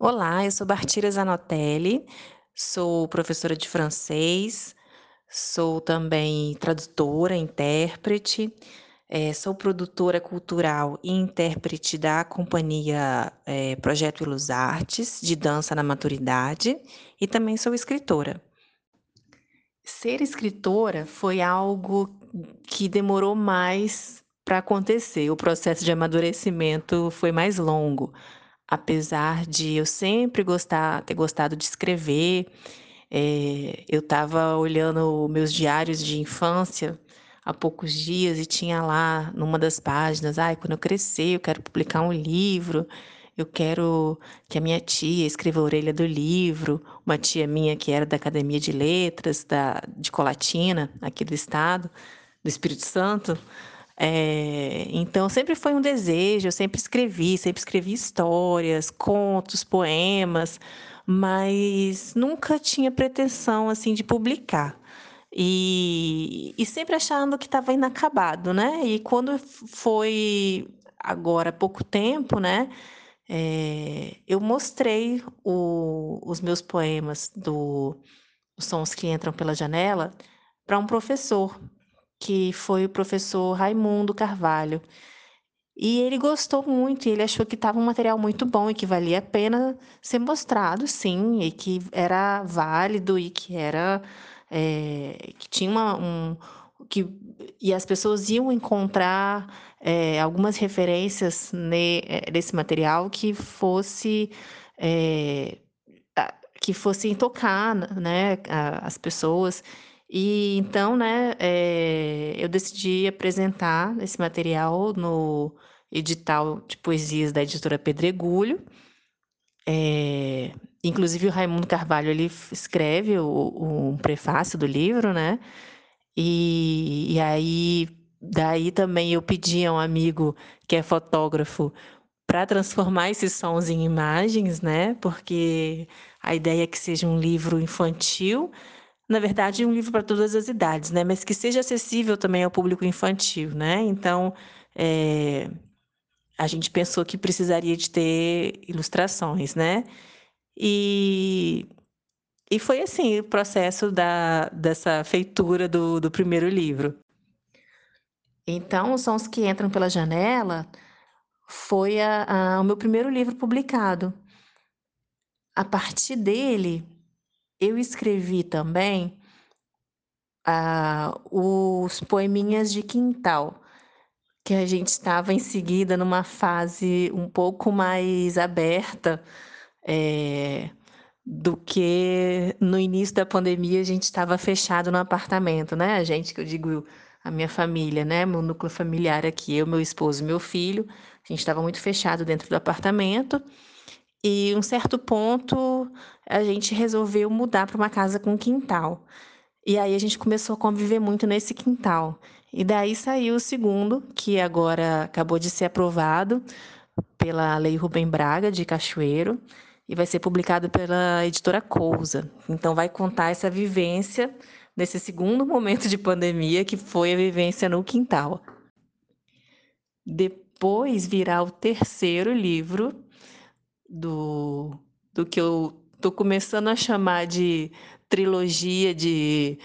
Olá, eu sou Bartira Zanotelli, sou professora de francês, sou também tradutora, intérprete, eh, sou produtora cultural e intérprete da companhia, eh, Projeto Ilus Artes, de dança na maturidade, e também sou escritora. Ser escritora foi algo que demorou mais para acontecer, o processo de amadurecimento foi mais longo, apesar de eu sempre gostar ter gostado de escrever, eh, eu estava olhando meus diários de infância há poucos dias e tinha lá numa das páginas: "Ai, quando eu crescer eu quero publicar um livro, eu quero que a minha tia escreva a orelha do livro", uma tia minha que era da Academia de Letras da de Colatina, aqui do estado, do Espírito Santo, eh, então sempre foi um desejo, eu sempre escrevi, sempre escrevi histórias, contos, poemas, mas nunca tinha pretensão, assim, de publicar. E e sempre achando que estava inacabado, né, e quando foi agora pouco tempo, né, eh, eu mostrei o os meus poemas do Os Sons que Entram pela Janela para um professor, que foi o professor Raimundo Carvalho. E ele gostou muito ele achou que estava um material muito bom e que valia a pena ser mostrado sim, e que era válido e que era, eh, que tinha uma um que e as pessoas iam encontrar, eh, algumas referências ne eh, nesse material que fosse, a que fossem tocar, né, as pessoas. E então, né, eh, eu decidi apresentar esse material no edital de poesias da editora Pedregulho. Eh, inclusive o Raimundo Carvalho ele escreve o o prefácio do livro, né, e e aí daí também eu pedi a um amigo que é fotógrafo para transformar esses sons em imagens, né, porque a ideia é que seja um livro infantil, na verdade um livro para todas as idades, né, mas que seja acessível também ao público infantil, né, então, eh, a gente pensou que precisaria de ter ilustrações, né. E e foi assim o processo da dessa feitura do do primeiro livro. Então, Os Sons que Entram pela Janela foi a a o meu primeiro livro publicado. A partir dele, eu escrevi também ah, os poeminhas de quintal, que a gente estava em seguida numa fase um pouco mais aberta, eh, do que no início da pandemia a gente estava fechado no apartamento, né, a gente que eu digo a minha família, né, meu núcleo familiar aqui, eu, meu esposo meu filho, a gente estava muito fechado dentro do apartamento, e um certo ponto a gente resolveu mudar para uma casa com quintal. E aí a gente começou a conviver muito nesse quintal. E daí saiu o segundo, que agora acabou de ser aprovado pela Lei Rubem Braga de Cachoeiro, e vai ser publicado pela editora Cousa. Então vai contar essa vivência nesse segundo momento de pandemia, que foi a vivência no quintal. Depois virá o terceiro livro do do que eu tô começando a chamar de trilogia de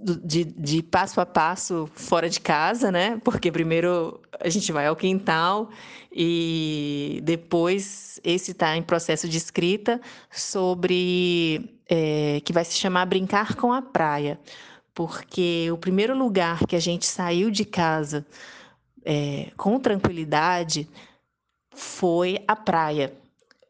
de de passo a passo fora de casa, né, porque primeiro a gente vai ao quintal, e depois esse tá em processo de escrita sobre, eh, que vai se chamar Brincar com a Praia, porque o primeiro lugar que a gente saiu de casa, eh, com tranquilidade, foi a praia.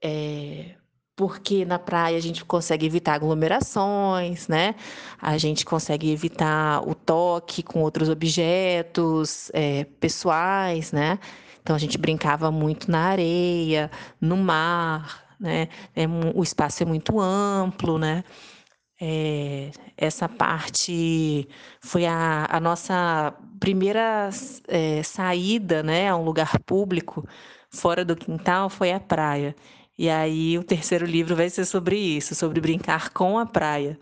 Eh, porque na praia a gente consegue evitar aglomerações, né, a gente consegue evitar o toque com outros objetos, eh, pessoais, né, então a gente brincava muito na areia, no mar, né, é o espaço é muito amplo, né. Eh, essa parte foi a a nossa primeira eh, saída, né, a um lugar público, fora do quintal, foi a praia. E aí o terceiro livro vai ser sobre isso, sobre brincar com a praia.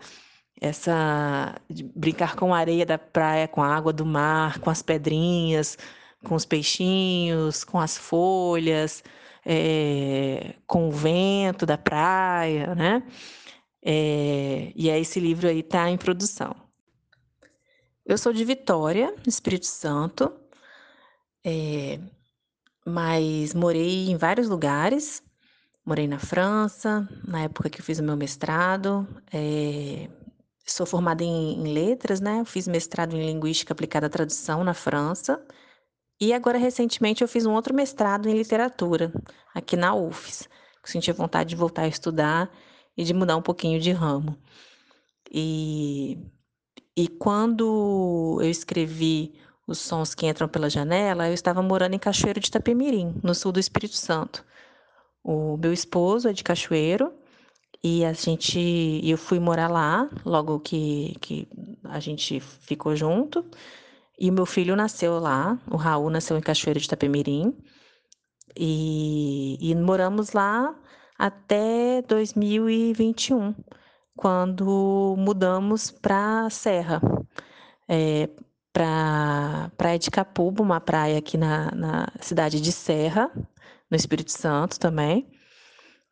Essa brincar com a areia da praia, com a água do mar, com as pedrinhas, com os peixinhos, com as folhas, é, com o vento da praia, né? É, e aí esse livro aí está em produção. Eu sou de Vitória, Espírito Santo, é, mas morei em vários lugares. Morei na França, na época que eu fiz o meu mestrado. É, sou formada em, em letras, né? Eu fiz mestrado em linguística aplicada à tradução na França. E agora, recentemente, eu fiz um outro mestrado em literatura, aqui na UFES. Eu senti vontade de voltar a estudar e de mudar um pouquinho de ramo. E, e quando eu escrevi Os Sons que Entram pela Janela, eu estava morando em Cachoeiro de Itapemirim, no sul do Espírito Santo. O meu esposo é de Cachoeiro e a gente, eu fui morar lá logo que, que a gente ficou junto. E meu filho nasceu lá, o Raul nasceu em Cachoeiro de Itapemirim. E, e moramos lá até 2021, quando mudamos para Serra, é, para Praia de Capuba, uma praia aqui na, na cidade de Serra, no Espírito Santo também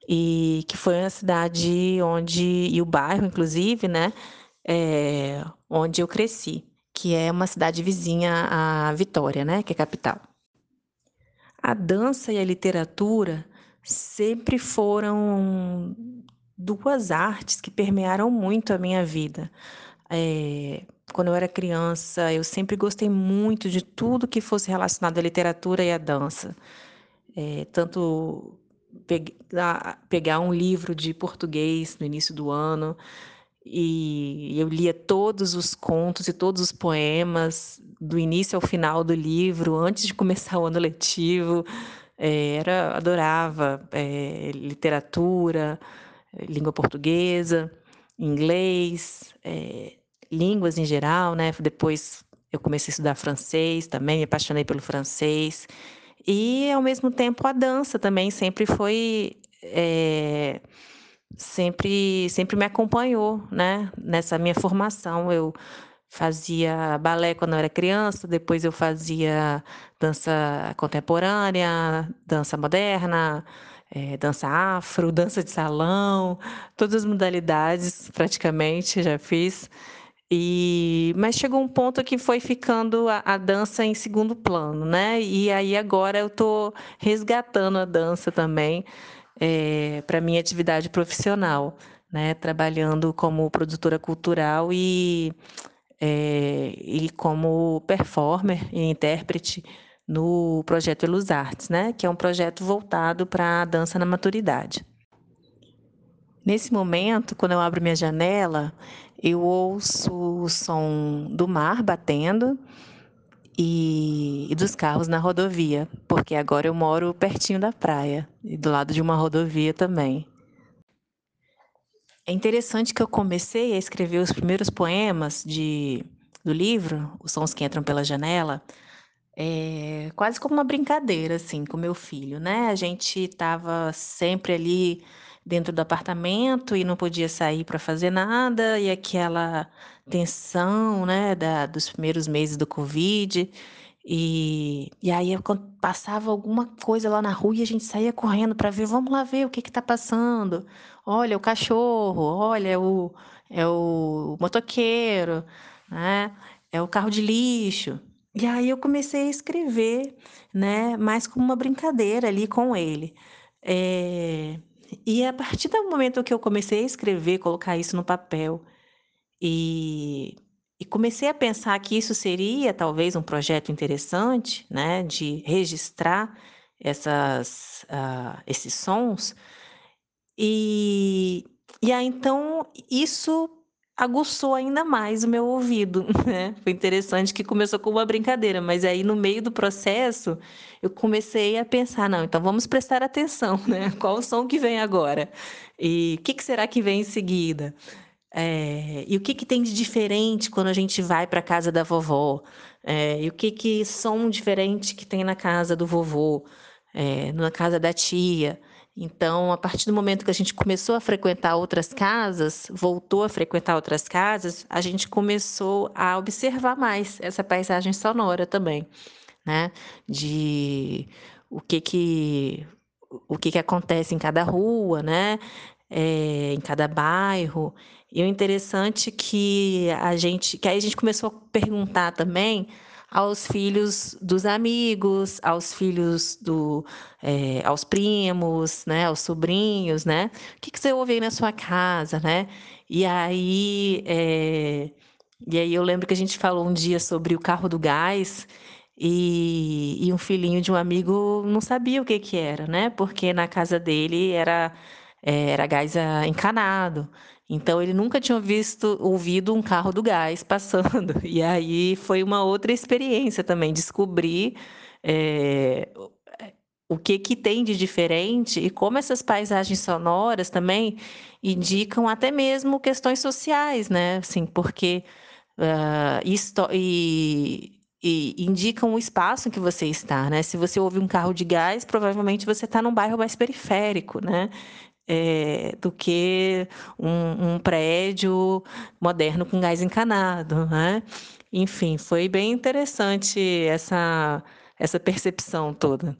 e que foi uma cidade onde e o bairro inclusive né é, onde eu cresci que é uma cidade vizinha à Vitória, né, que é capital. A dança e a literatura sempre foram duas artes que permearam muito a minha vida. É, quando eu era criança, eu sempre gostei muito de tudo que fosse relacionado à literatura e à dança. É, tanto pegar, pegar um livro de português no início do ano, e eu lia todos os contos e todos os poemas do início ao final do livro antes de começar o ano letivo é, era adorava é, literatura língua portuguesa inglês é, línguas em geral né depois eu comecei a estudar francês também me apaixonei pelo francês e ao mesmo tempo a dança também sempre foi é, sempre sempre me acompanhou, né, nessa minha formação. Eu fazia balé quando eu era criança, depois eu fazia dança contemporânea, dança moderna, é, dança afro, dança de salão, todas as modalidades praticamente já fiz. E, mas chegou um ponto que foi ficando a, a dança em segundo plano, né? E aí agora eu estou resgatando a dança também é, para minha atividade profissional, né? Trabalhando como produtora cultural e, é, e como performer e intérprete no projeto Elus Artes, né? Que é um projeto voltado para a dança na maturidade. Nesse momento, quando eu abro minha janela, eu ouço o som do mar batendo e, e, dos carros na rodovia, porque agora eu moro pertinho da praia e do lado de uma rodovia também. É interessante que eu comecei a escrever os primeiros poemas de, do livro, Os Sons que Entram pela Janela, é, quase como uma brincadeira, assim, com meu filho, né? A gente estava sempre ali dentro do apartamento e não podia sair para fazer nada, e aquela tensão, né, da, dos primeiros meses do Covid. E, e aí, passava alguma coisa lá na rua, a gente saía correndo para ver, vamos lá ver o que está passando. Olha, o cachorro, olha, o, é o motoqueiro, né? é o carro de lixo. E aí eu comecei a escrever, né, mais como uma brincadeira ali com ele. É, e a partir do momento que eu comecei a escrever, colocar isso no papel, e, e comecei a pensar que isso seria talvez um projeto interessante, né, de registrar essas, uh, esses sons, e, e aí então isso aguçou ainda mais o meu ouvido, né? Foi interessante que começou com uma brincadeira, mas aí no meio do processo eu comecei a pensar, não, então vamos prestar atenção, né? Qual o som que vem agora? E o que, que será que vem em seguida? É, e o que, que tem de diferente quando a gente vai para a casa da vovó? É, e o que, que som diferente que tem na casa do vovô? É, na casa da tia? Então, a partir do momento que a gente começou a frequentar outras casas, voltou a frequentar outras casas, a gente começou a observar mais essa paisagem sonora também, né? De o que que o que que acontece em cada rua, né, eh, em cada bairro. E o interessante que a gente que aí a gente começou a perguntar também aos filhos dos amigos, aos filhos do eh, aos primos, né, aos sobrinhos, né. "O que que você ouve aí na sua casa?", né. E aí, eh, e aí eu lembro que a gente falou um dia sobre o carro do gás, e e um filhinho de um amigo não sabia o que que era, né, porque na casa dele era era gás a encanado. Então ele nunca tinha visto ouvido um carro do gás passando. E aí foi uma outra experiência também, descobrir, o eh, o que que tem de diferente e como essas paisagens sonoras também indicam até mesmo questões sociais, né, assim, porque, hã, histo e e indicam o espaço em que você está, né. Se você ouve um carro de gás, provavelmente você tá num bairro mais periférico, né, eh, do que um um prédio moderno com gás encanado, né. Enfim, foi bem interessante essa essa percepção toda.